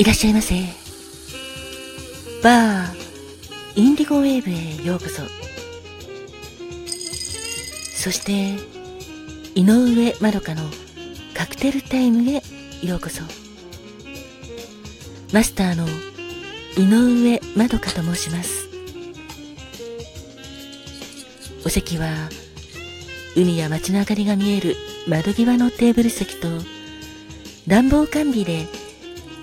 いらっしゃいませ。バー、インディゴウェーブへようこそ。そして、井上まどかのカクテルタイムへようこそ。マスターの井上まどかと申します。お席は、海や街の明かりが見える窓際のテーブル席と、暖房完備で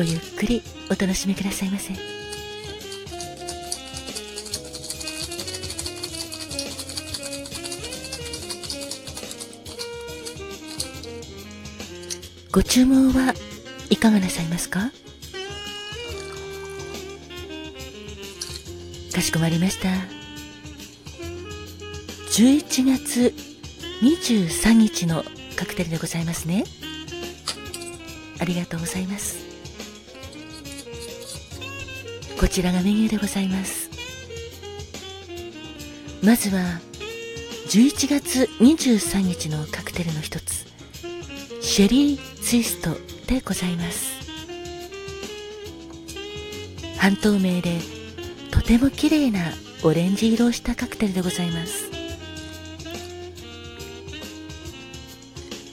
ごゆっくりお楽しみくださいませ。ご注文はいかがなさいますか？かしこまりました。11月23日のカクテルでございますね。ありがとうございます。こちらがメニューでございます。まずは11月23日のカクテルの一つシェリーツイストでございます。半透明でとても綺麗なオレンジ色をしたカクテルでございます。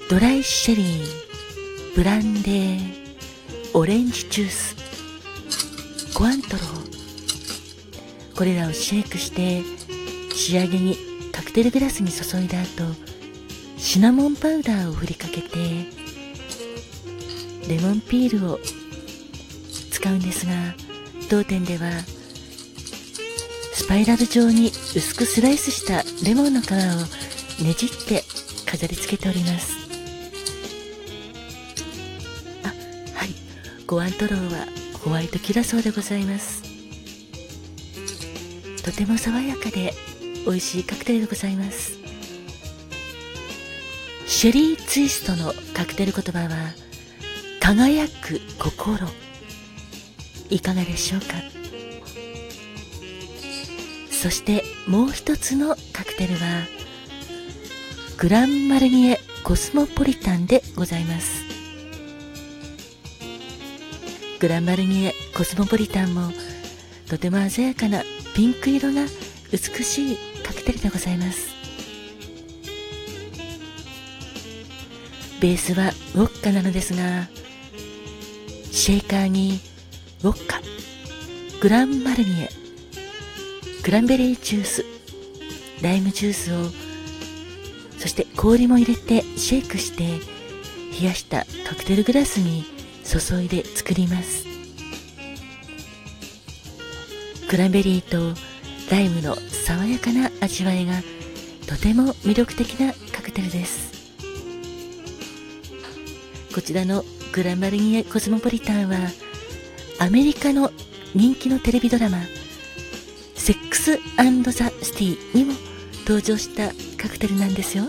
ドライシェリーブランデーオレンジジュースコアントローこれらをシェイクして仕上げにカクテルグラスに注いだ後シナモンパウダーを振りかけてレモンピールを使うんですが当店ではスパイラル状に薄くスライスしたレモンの皮をねじって飾り付けております。あはい。ごアントローはホワイトキラソーでございます。とても爽やかで美味しいカクテルでございます。シェリーツイストのカクテル言葉は輝く心。いかがでしょうか？そしてもう一つのカクテルはグランマルニエコスモポリタンでございます。グランマルニエコスモポリタンもとても鮮やかなピンク色が美しいカクテルでございます。ベースはウォッカなのですがシェイカーにウォッカ。グランマルニエ。クランベリージュース。ライムジュースをそして氷も入れてシェイクして冷やしたカクテルグラスに注いで作ります。クランベリーとライムの爽やかな味わいがとても魅力的なカクテルです。こちらのグランマルニエコスモポリタンはアメリカの人気のテレビドラマセックスザ・シティにも登場したカクテルなんですよ。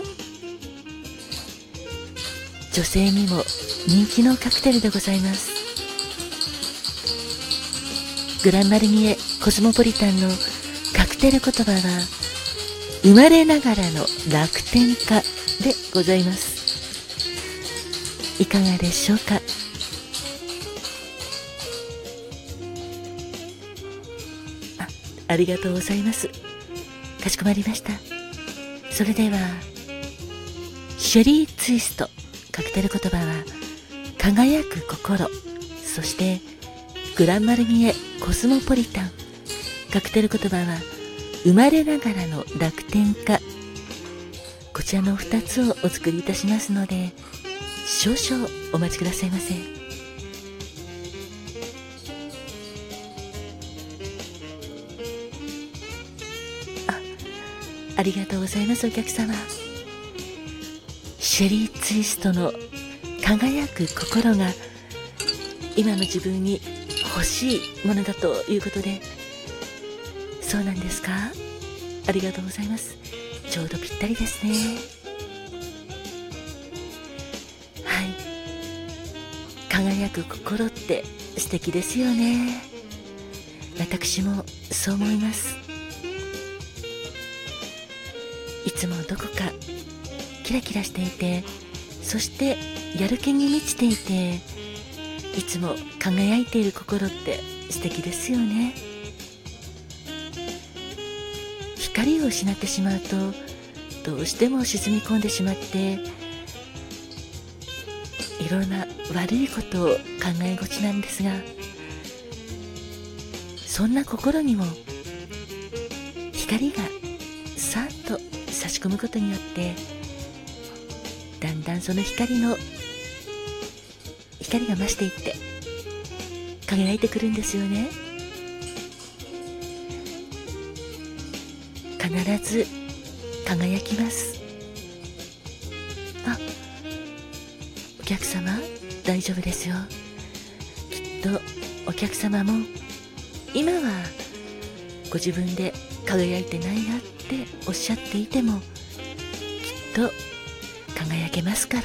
女性にも人気のカクテルでございます。グランマルニエコスモポリタンのカクテル言葉は生まれながらの楽天家でございます。いかがでしょうか？あありがとうございます。かしこまりました。それではシェリーツイスト。カクテル言葉は輝く心そしてグランマルニエコスモポリタン。カクテル言葉は生まれながらの楽天家。こちらの2つをお作りいたしますので少々お待ちくださいませ。あありがとうございますお客様。シェリーツイストの輝く心が今の自分に欲しいものだということでそうなんですか？ありがとうございます。ちょうどぴったりですね。はい。輝く心って素敵ですよね。私もそう思います。いつもどこかキラキラしていてそしてやる気に満ちていていつも輝いている心って素敵ですよね。光を失ってしまうとどうしても沈み込んでしまっていろんな悪いことを考えがちなんですがそんな心にも光がさっと差し込むことによってんだんその光の光が増していって輝いてくるんですよね。必ず輝きます。あお客様大丈夫ですよ。きっとお客様も今はご自分で輝いてないなっておっしゃっていてもきっと輝けますから。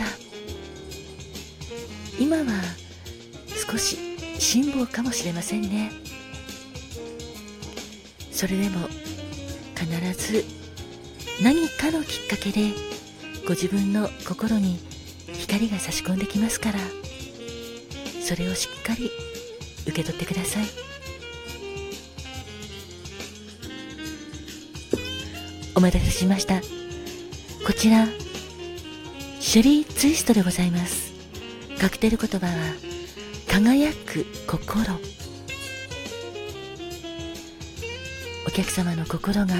今は少し辛抱かもしれませんね。それでも必ず何かのきっかけでご自分の心に光が差し込んできますから。それをしっかり受け取ってください。お待たせしました。こちらシェリーツイストでございます。カクテル言葉は輝く心。お客様の心が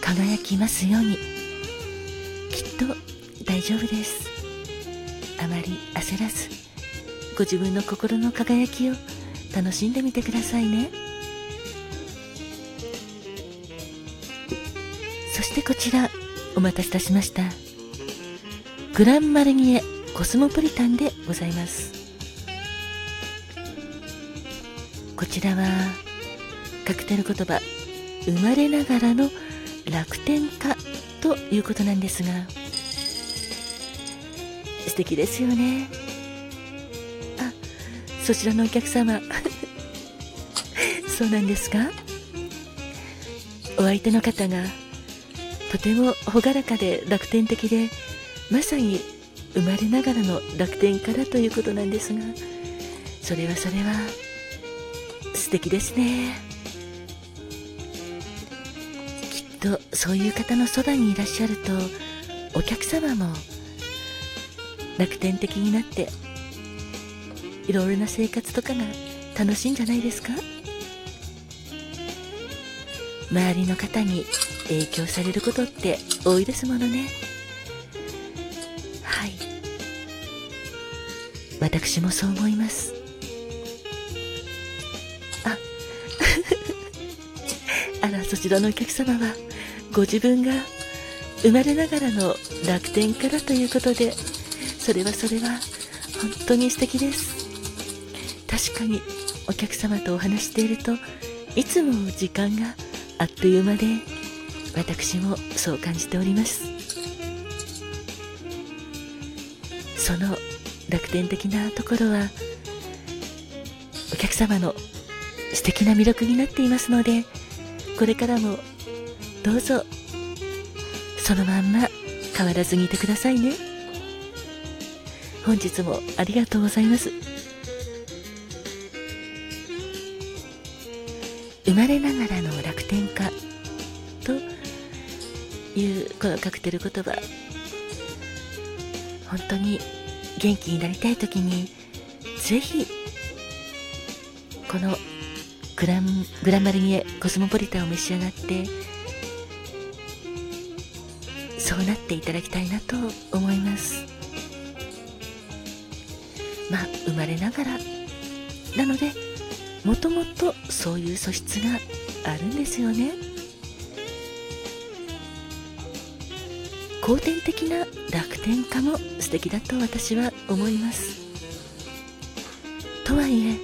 輝きますように。きっと大丈夫です。あまり焦らずご自分の心の輝きを楽しんでみてくださいね。そしてこちらお待たせいたしました。グランマルニエコスモポリタンでございます。こちらはカクテル言葉生まれながらの楽天家ということなんですが素敵ですよね。あそちらのお客様。そうなんですか？お相手の方がとても朗らかで楽天的でまさに生まれながらの楽天からということなんですがそれはそれは素敵ですね。きっとそういう方のそばにいらっしゃるとお客様も楽天的になっていろいろな生活とかが楽しいんじゃないですか？周りの方に影響されることって多いですものね。私もそう思います。あ。あらそちらのお客様はご自分が生まれながらの楽天からということでそれはそれは本当に素敵です。確かにお客様とお話しているといつも時間があっという間で私もそう感じております。その楽天的なところはお客様の素敵な魅力になっていますのでこれからもどうぞそのまんま変わらずにいてくださいね。本日もありがとうございます。生まれながらの楽天家というこのカクテル言葉本当に元気になりたい時にぜひこのグラングランマルニエコスモポリタンを召し上がってそうなっていただきたいなと思います。まあ生まれながらなのでもともとそういう素質があるんですよね。後天的な楽天家も素敵だと私は思います。とはいえ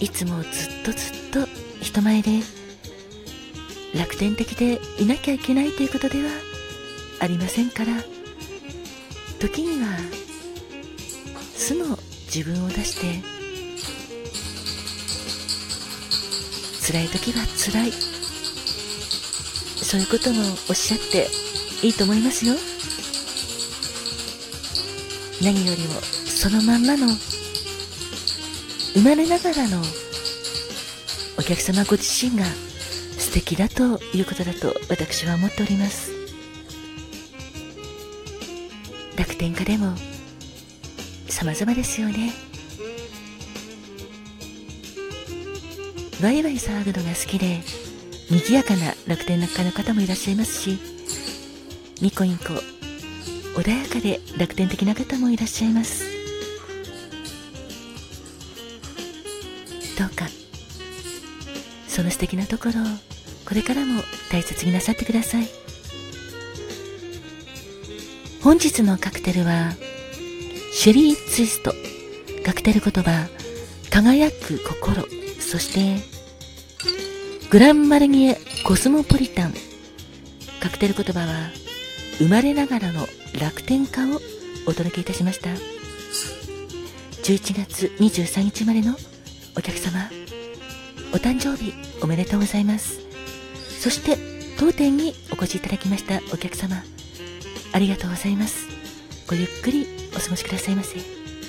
いつもずっとずっと人前で楽天的でいなきゃいけないということではありませんから。時には素の自分を出して辛い時は辛い。そういうこともおっしゃっていいと思いますよ。何よりもそのまんまの生まれながらのお客様ご自身が素敵だということだと私は思っております。楽天家でも様々ですよね。ワイワイ騒ぐのが好きで賑やかな楽天家の方もいらっしゃいますしニコニコ。穏やかで楽天的な方もいらっしゃいます。どうか。その素敵なところをこれからも大切になさってください。本日のカクテルはシェリーツイスト。カクテル言葉輝く心。そしてグランマルニエコスモポリタン。カクテル言葉は生まれながらの楽天家をお届けいたしました。11月23日までのお客様お誕生日おめでとうございます。そして当店にお越しいただきましたお客様ありがとうございます。ごゆっくりお過ごしくださいませ。